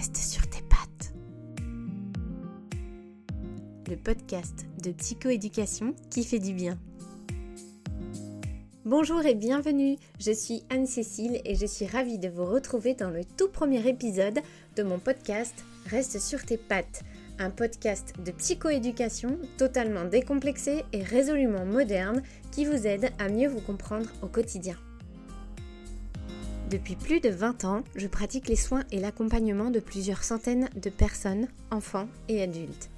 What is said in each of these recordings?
Reste sur tes pattes. Le podcast de psychoéducation qui fait du bien. Bonjour et bienvenue, je suis Anne-Cécile et je suis ravie de vous retrouver dans le tout premier épisode de mon podcast Reste sur tes pattes, un podcast de psychoéducation totalement décomplexé et résolument moderne qui vous aide à mieux vous comprendre au quotidien. Depuis plus de 20 ans, je pratique les soins et l'accompagnement de plusieurs centaines de personnes, enfants et adultes.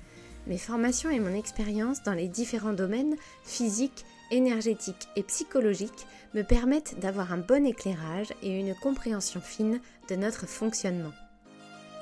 Mes formations et mon expérience dans les différents domaines physiques, énergétiques et psychologiques me permettent d'avoir un bon éclairage et une compréhension fine de notre fonctionnement.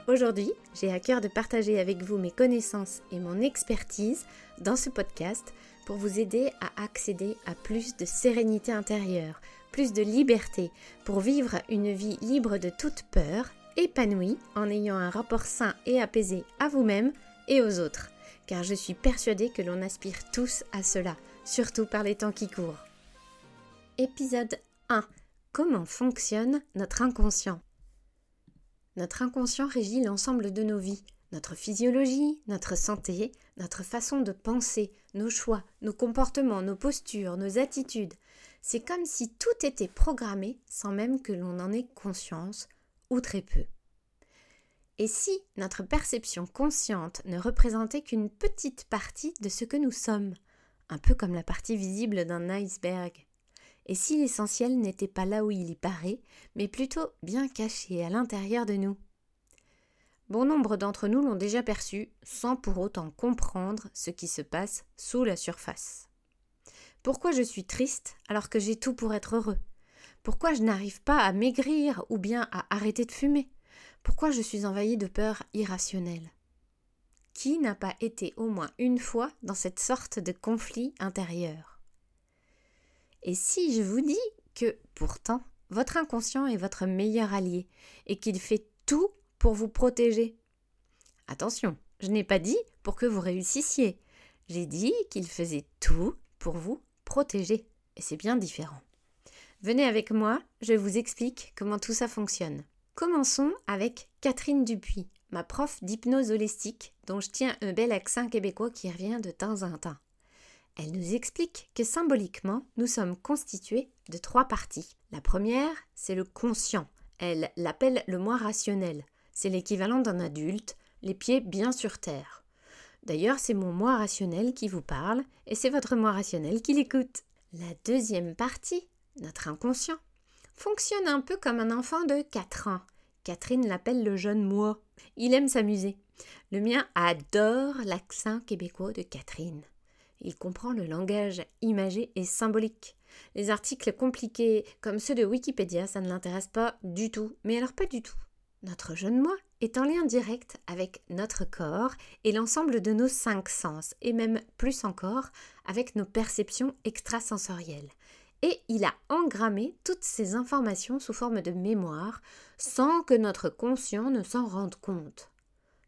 Aujourd'hui, j'ai à cœur de partager avec vous mes connaissances et mon expertise dans ce podcast pour vous aider à accéder à plus de sérénité intérieure, plus de liberté pour vivre une vie libre de toute peur, épanouie en ayant un rapport sain et apaisé à vous-même et aux autres, car je suis persuadée que l'on aspire tous à cela, surtout par les temps qui courent. Épisode 1. Comment fonctionne notre inconscient? Notre inconscient régit l'ensemble de nos vies, notre physiologie, notre santé, notre façon de penser, nos choix, nos comportements, nos postures, nos attitudes, c'est comme si tout était programmé sans même que l'on en ait conscience, ou très peu. Et si notre perception consciente ne représentait qu'une petite partie de ce que nous sommes, un peu comme la partie visible d'un iceberg? Et si l'essentiel n'était pas là où il y paraît, mais plutôt bien caché à l'intérieur de nous? Bon nombre d'entre nous l'ont déjà perçu sans pour autant comprendre ce qui se passe sous la surface. Pourquoi je suis triste alors que j'ai tout pour être heureux? Pourquoi je n'arrive pas à maigrir ou bien à arrêter de fumer? Pourquoi je suis envahie de peur irrationnelle Qui n'a pas été au moins une fois dans cette sorte de conflit intérieur? Et si je vous dis que, pourtant, votre inconscient est votre meilleur allié et qu'il fait tout pour vous protéger? Attention, je n'ai pas dit pour que vous réussissiez. J'ai dit qu'il faisait tout pour vous protéger, et c'est bien différent. Venez avec moi, je vous explique comment tout ça fonctionne. Commençons avec Catherine Dupuis, ma prof d'hypnose holistique, dont je tiens un bel accent québécois qui revient de temps en temps. Elle nous explique que symboliquement, nous sommes constitués de trois parties. La première, c'est le conscient. Elle l'appelle le moi rationnel. C'est l'équivalent d'un adulte, les pieds bien sur terre. D'ailleurs, c'est mon moi rationnel qui vous parle et c'est votre moi rationnel qui l'écoute. La deuxième partie, notre inconscient, fonctionne un peu comme un enfant de 4 ans. Catherine l'appelle le jeune moi. Il aime s'amuser. Le mien adore l'accent québécois de Catherine. Il comprend le langage imagé et symbolique. Les articles compliqués comme ceux de Wikipédia, ça ne l'intéresse pas du tout. Mais alors pas du tout. Notre jeune moi est en lien direct avec notre corps et l'ensemble de nos cinq sens, et même plus encore avec nos perceptions extrasensorielles. Et il a engrammé toutes ces informations sous forme de mémoire sans que notre conscient ne s'en rende compte.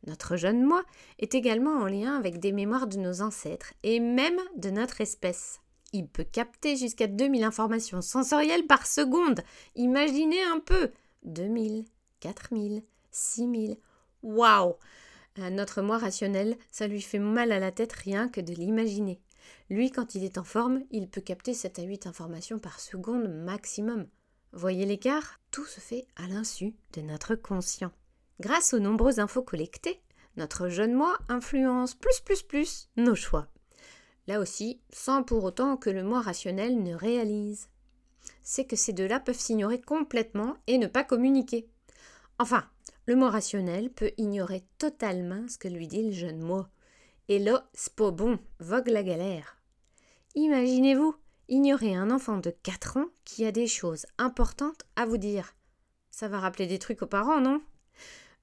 Notre jeune moi est également en lien avec des mémoires de nos ancêtres et même de notre espèce. Il peut capter jusqu'à 2000 informations sensorielles par seconde. Imaginez un peu 2000, 4000, 6000. Waouh Notre moi rationnel, ça lui fait mal à la tête rien que de l'imaginer. Lui, quand il est en forme, il peut capter 7 à 8 informations par seconde maximum. Voyez l'écart? Tout se fait à l'insu de notre conscient. Grâce aux nombreuses infos collectées, notre jeune moi influence plus plus plus nos choix. Là aussi, sans pour autant que le moi rationnel ne réalise. C'est que ces deux-là peuvent s'ignorer complètement et ne pas communiquer. Enfin, le moi rationnel peut ignorer totalement ce que lui dit le jeune moi. Et là, c'est vogue la galère. Imaginez-vous ignorer un enfant de 4 ans qui a des choses importantes à vous dire. Ça va rappeler des trucs aux parents, non?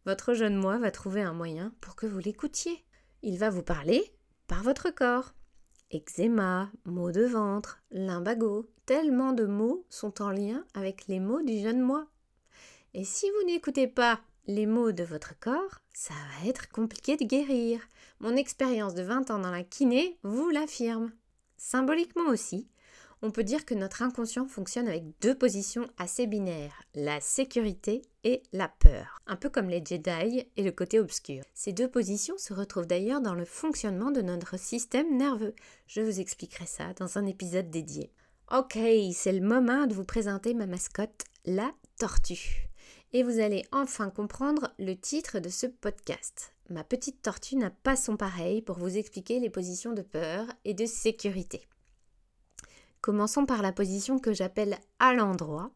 Votre jeune moi va trouver un moyen pour que vous l'écoutiez. Il va vous parler par votre corps. Eczéma, maux de ventre, limbago, tellement de mots sont en lien avec les mots du jeune moi. Et si vous n'écoutez pas les mots de votre corps, ça va être compliqué de guérir. Mon expérience de 20 ans dans la kiné vous l'affirme. Symboliquement aussi, on peut dire que notre inconscient fonctionne avec deux positions assez binaires, la sécurité et la peur, un peu comme les Jedi et le côté obscur. Ces deux positions se retrouvent d'ailleurs dans le fonctionnement de notre système nerveux. Je vous expliquerai ça dans un épisode dédié. Ok, c'est le moment de vous présenter ma mascotte, la tortue. Et vous allez enfin comprendre le titre de ce podcast. Ma petite tortue n'a pas son pareil pour vous expliquer les positions de peur et de sécurité. Commençons par la position que j'appelle à l'endroit.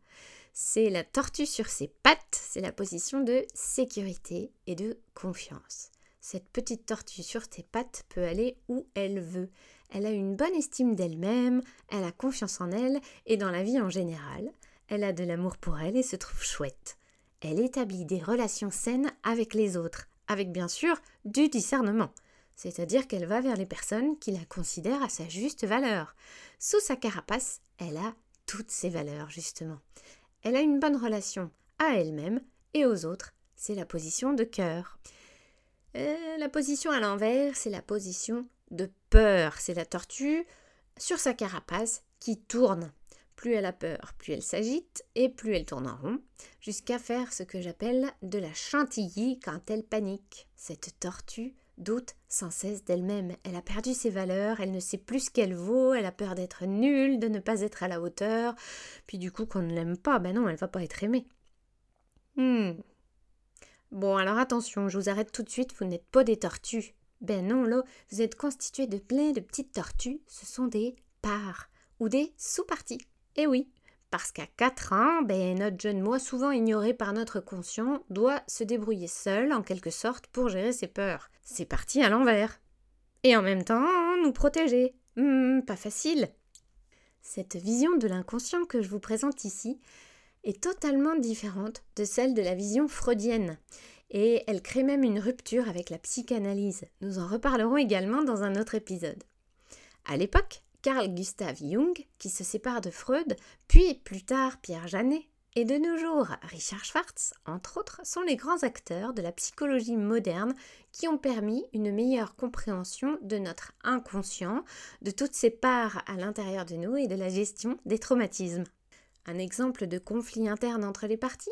C'est la tortue sur ses pattes, c'est la position de sécurité et de confiance. Cette petite tortue sur ses pattes peut aller où elle veut. Elle a une bonne estime d'elle-même, elle a confiance en elle et dans la vie en général. Elle a de l'amour pour elle et se trouve chouette. Elle établit des relations saines avec les autres, avec bien sûr du discernement c'est-à-dire qu'elle va vers les personnes qui la considèrent à sa juste valeur. Sous sa carapace, elle a toutes ses valeurs, justement. Elle a une bonne relation à elle-même et aux autres, c'est la position de cœur. Euh, la position à l'envers, c'est la position de peur, c'est la tortue sur sa carapace qui tourne. Plus elle a peur, plus elle s'agite et plus elle tourne en rond, jusqu'à faire ce que j'appelle de la chantilly quand elle panique. Cette tortue doute sans cesse d'elle-même. Elle a perdu ses valeurs, elle ne sait plus ce qu'elle vaut, elle a peur d'être nulle, de ne pas être à la hauteur, puis du coup qu'on ne l'aime pas, ben non, elle va pas être aimée. Hmm. Bon, alors attention, je vous arrête tout de suite, vous n'êtes pas des tortues. Ben non, là, vous êtes constitué de plein de petites tortues, ce sont des parts ou des sous-parties. Eh oui, parce qu'à 4 ans, ben, notre jeune moi, souvent ignoré par notre conscient, doit se débrouiller seul, en quelque sorte, pour gérer ses peurs. C'est parti à l'envers. Et en même temps, nous protéger. Hmm, pas facile. Cette vision de l'inconscient que je vous présente ici est totalement différente de celle de la vision freudienne. Et elle crée même une rupture avec la psychanalyse. Nous en reparlerons également dans un autre épisode. À l'époque, Carl Gustav Jung, qui se sépare de Freud, puis plus tard Pierre Janet, et de nos jours Richard Schwartz, entre autres, sont les grands acteurs de la psychologie moderne qui ont permis une meilleure compréhension de notre inconscient, de toutes ses parts à l'intérieur de nous et de la gestion des traumatismes. Un exemple de conflit interne entre les parties?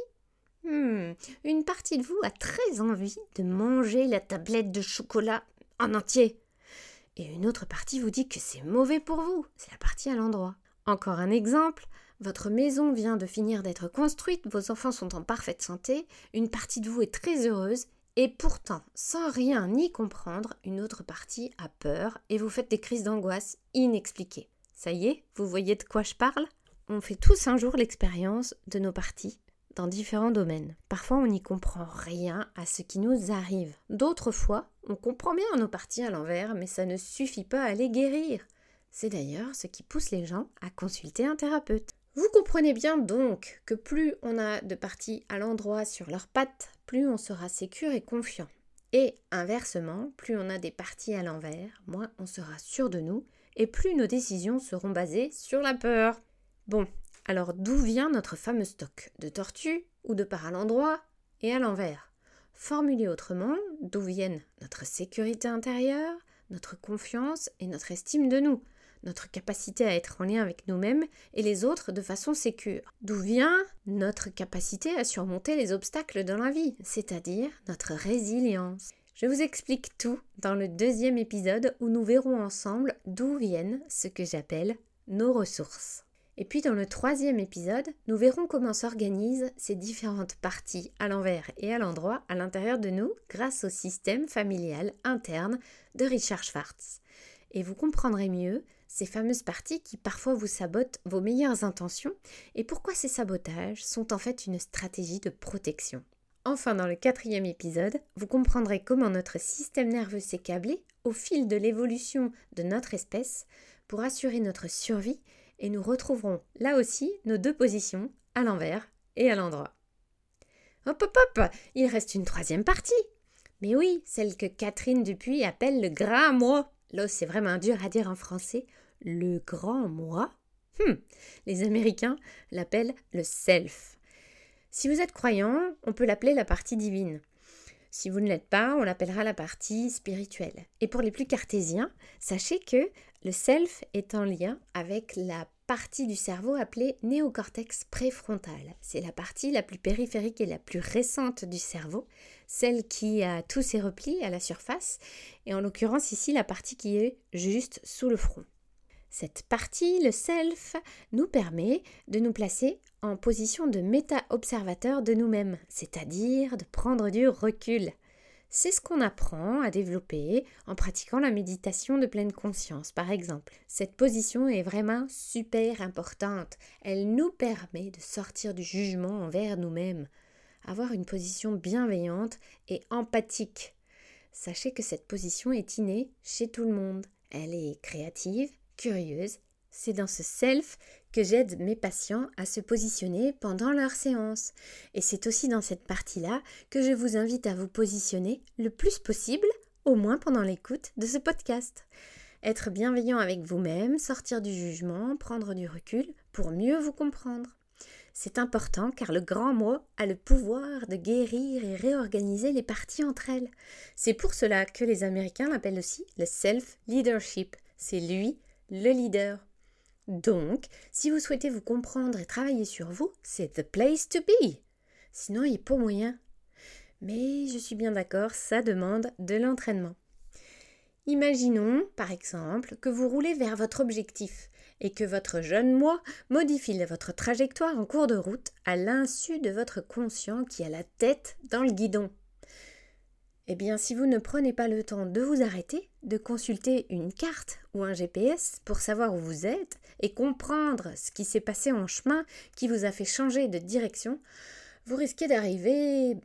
Hmm, Une partie de vous a très envie de manger la tablette de chocolat en entier et une autre partie vous dit que c'est mauvais pour vous. C'est la partie à l'endroit. Encore un exemple. Votre maison vient de finir d'être construite, vos enfants sont en parfaite santé, une partie de vous est très heureuse, et pourtant, sans rien ni comprendre, une autre partie a peur et vous faites des crises d'angoisse inexpliquées. Ça y est, vous voyez de quoi je parle? On fait tous un jour l'expérience de nos parties dans différents domaines. Parfois, on n'y comprend rien à ce qui nous arrive. D'autres fois, on comprend bien nos parties à l'envers, mais ça ne suffit pas à les guérir. C'est d'ailleurs ce qui pousse les gens à consulter un thérapeute. Vous comprenez bien donc que plus on a de parties à l'endroit sur leurs pattes, plus on sera sécure et confiant. Et inversement, plus on a des parties à l'envers, moins on sera sûr de nous, et plus nos décisions seront basées sur la peur. Bon, alors d'où vient notre fameux stock De tortues ou de part à l'endroit et à l'envers? Formulé autrement, d'où viennent notre sécurité intérieure, notre confiance et notre estime de nous, notre capacité à être en lien avec nous-mêmes et les autres de façon sécure. D'où vient notre capacité à surmonter les obstacles dans la vie, c'est-à-dire notre résilience? Je vous explique tout dans le deuxième épisode où nous verrons ensemble d'où viennent ce que j'appelle nos ressources. Et puis dans le troisième épisode, nous verrons comment s'organisent ces différentes parties à l'envers et à l'endroit à l'intérieur de nous grâce au système familial interne de Richard Schwartz. Et vous comprendrez mieux ces fameuses parties qui parfois vous sabotent vos meilleures intentions et pourquoi ces sabotages sont en fait une stratégie de protection. Enfin, dans le quatrième épisode, vous comprendrez comment notre système nerveux s'est câblé au fil de l'évolution de notre espèce pour assurer notre survie et nous retrouverons là aussi nos deux positions, à l'envers et à l'endroit. Hop hop hop Il reste une troisième partie Mais oui, celle que Catherine Dupuis appelle le grand moi. Là, c'est vraiment dur à dire en français. Le grand moi? Hmm. Les Américains l'appellent le self. Si vous êtes croyant, on peut l'appeler la partie divine. Si vous ne l'êtes pas, on l'appellera la partie spirituelle. Et pour les plus cartésiens, sachez que le self est en lien avec la partie du cerveau appelée néocortex préfrontal. C'est la partie la plus périphérique et la plus récente du cerveau, celle qui a tous ses replis à la surface, et en l'occurrence ici la partie qui est juste sous le front. Cette partie, le self, nous permet de nous placer en position de méta-observateur de nous-mêmes, c'est-à-dire de prendre du recul. C'est ce qu'on apprend à développer en pratiquant la méditation de pleine conscience, par exemple. Cette position est vraiment super importante. Elle nous permet de sortir du jugement envers nous-mêmes, avoir une position bienveillante et empathique. Sachez que cette position est innée chez tout le monde. Elle est créative, curieuse. C'est dans ce self que j'aide mes patients à se positionner pendant leur séance. Et c'est aussi dans cette partie-là que je vous invite à vous positionner le plus possible, au moins pendant l'écoute de ce podcast. Être bienveillant avec vous-même, sortir du jugement, prendre du recul pour mieux vous comprendre. C'est important car le grand mot a le pouvoir de guérir et réorganiser les parties entre elles. C'est pour cela que les Américains l'appellent aussi le self-leadership. C'est lui le leader. Donc, si vous souhaitez vous comprendre et travailler sur vous, c'est the place to be. Sinon, il n'y a pas moyen. Mais je suis bien d'accord, ça demande de l'entraînement. Imaginons, par exemple, que vous roulez vers votre objectif et que votre jeune moi modifie votre trajectoire en cours de route à l'insu de votre conscient qui a la tête dans le guidon. Eh bien, si vous ne prenez pas le temps de vous arrêter, de consulter une carte ou un GPS pour savoir où vous êtes et comprendre ce qui s'est passé en chemin qui vous a fait changer de direction, vous risquez d'arriver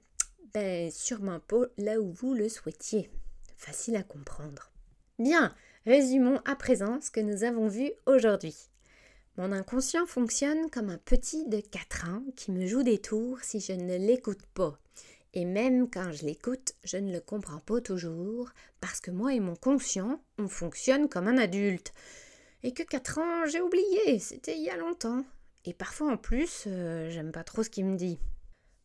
ben, sûrement pas là où vous le souhaitiez. Facile à comprendre. Bien, résumons à présent ce que nous avons vu aujourd'hui. Mon inconscient fonctionne comme un petit de 4 ans qui me joue des tours si je ne l'écoute pas. Et même quand je l'écoute, je ne le comprends pas toujours, parce que moi et mon conscient, on fonctionne comme un adulte. Et que quatre ans, j'ai oublié, c'était il y a longtemps. Et parfois en plus, euh, j'aime pas trop ce qu'il me dit.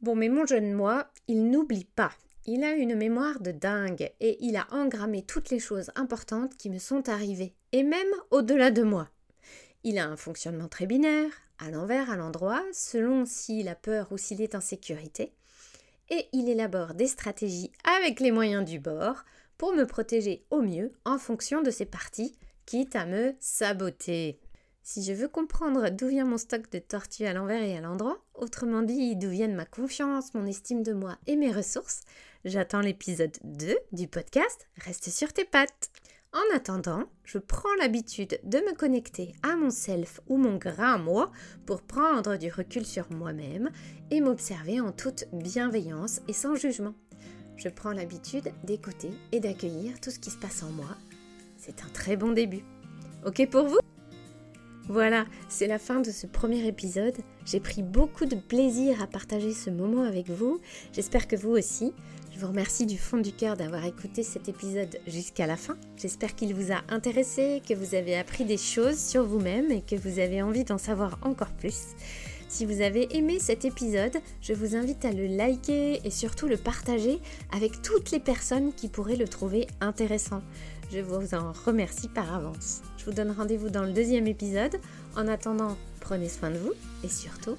Bon, mais mon jeune moi, il n'oublie pas. Il a une mémoire de dingue et il a engrammé toutes les choses importantes qui me sont arrivées, et même au-delà de moi. Il a un fonctionnement très binaire, à l'envers, à l'endroit, selon s'il a peur ou s'il est en sécurité et il élabore des stratégies avec les moyens du bord pour me protéger au mieux en fonction de ses parties, quitte à me saboter. Si je veux comprendre d'où vient mon stock de tortues à l'envers et à l'endroit, autrement dit d'où viennent ma confiance, mon estime de moi et mes ressources, j'attends l'épisode 2 du podcast Reste sur tes pattes. En attendant, je prends l'habitude de me connecter à mon self ou mon grand moi pour prendre du recul sur moi-même et m'observer en toute bienveillance et sans jugement. Je prends l'habitude d'écouter et d'accueillir tout ce qui se passe en moi. C'est un très bon début. Ok pour vous? Voilà, c'est la fin de ce premier épisode. J'ai pris beaucoup de plaisir à partager ce moment avec vous. J'espère que vous aussi. Je vous remercie du fond du cœur d'avoir écouté cet épisode jusqu'à la fin. J'espère qu'il vous a intéressé, que vous avez appris des choses sur vous-même et que vous avez envie d'en savoir encore plus. Si vous avez aimé cet épisode, je vous invite à le liker et surtout le partager avec toutes les personnes qui pourraient le trouver intéressant. Je vous en remercie par avance. Je vous donne rendez-vous dans le deuxième épisode. En attendant, prenez soin de vous et surtout,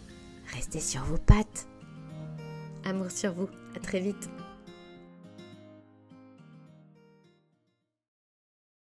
restez sur vos pattes. Amour sur vous. À très vite.